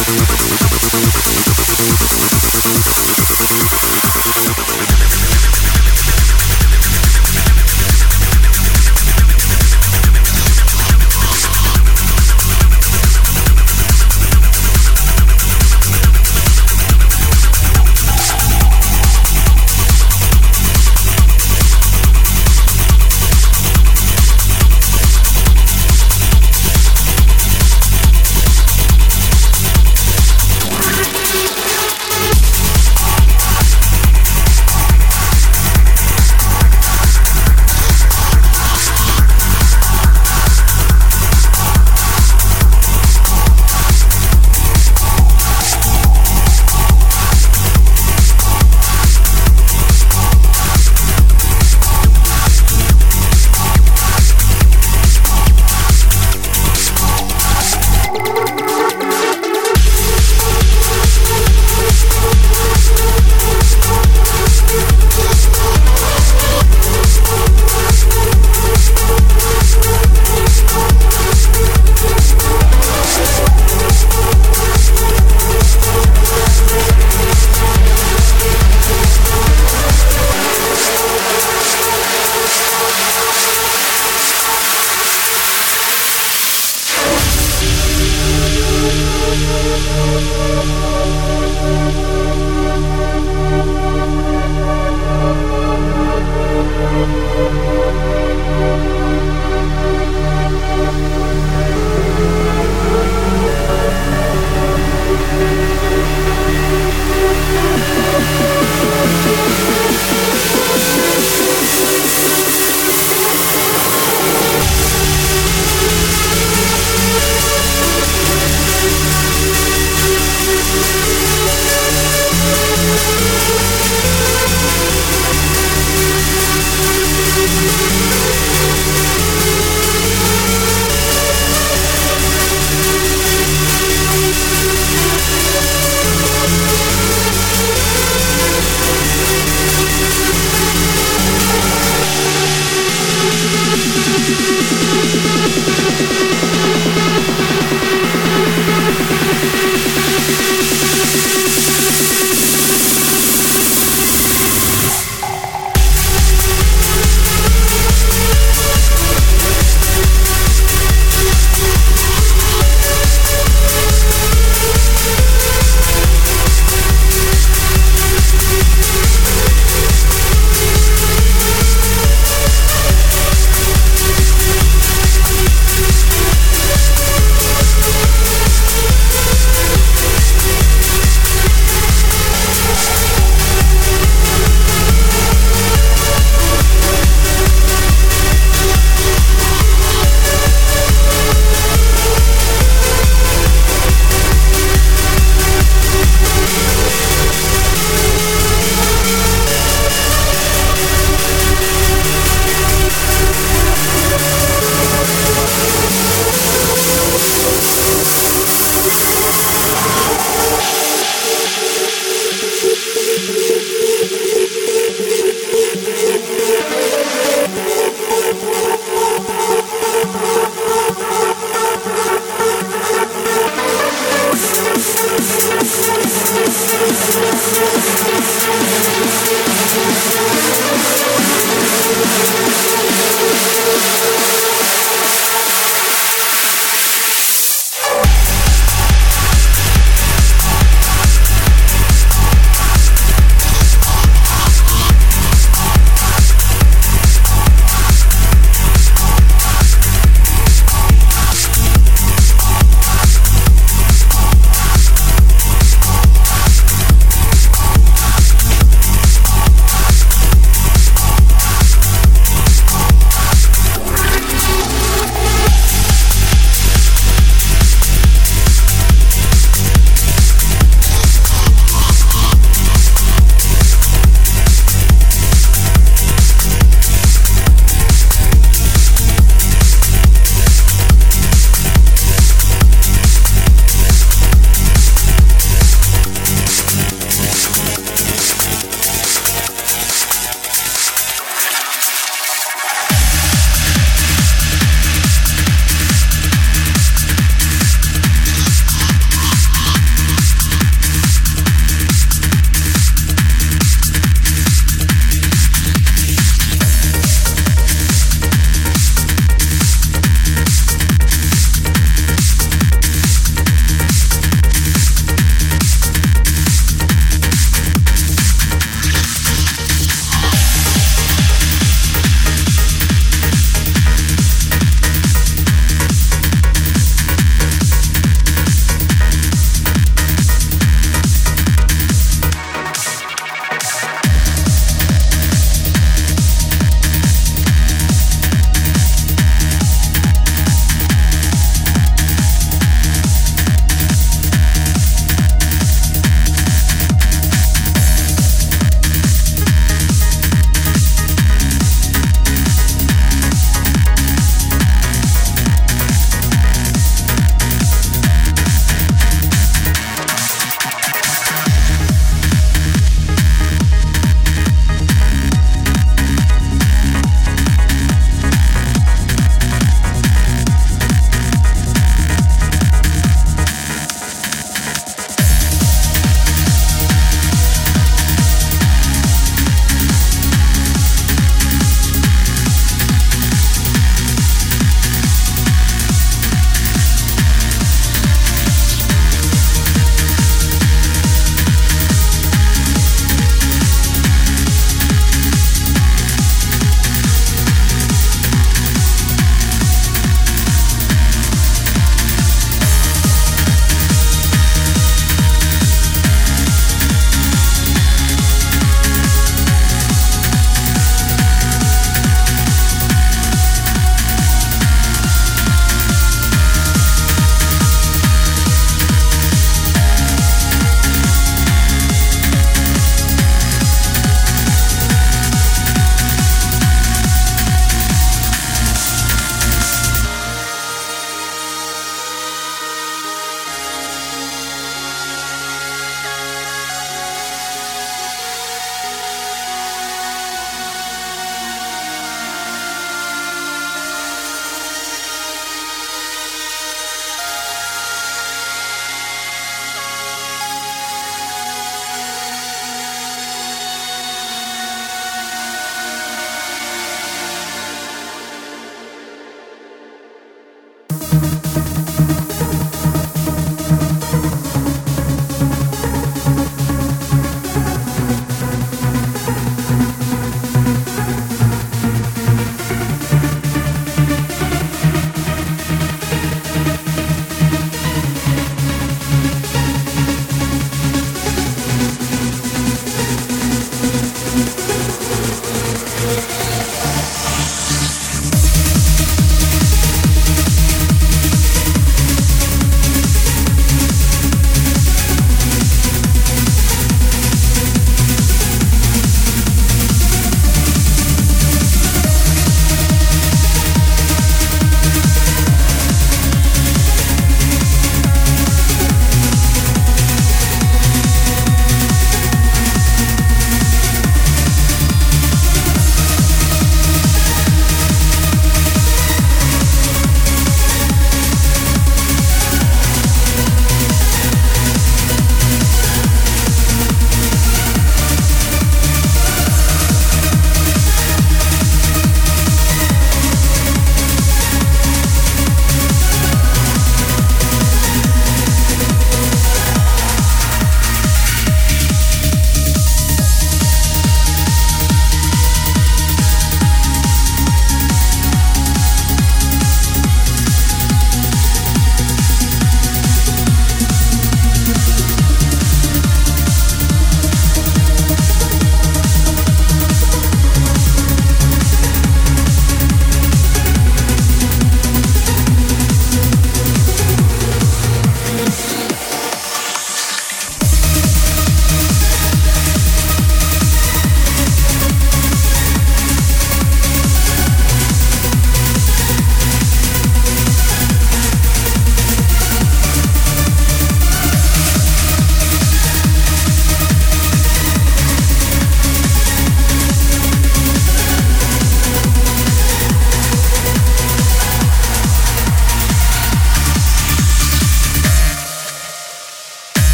いただきます。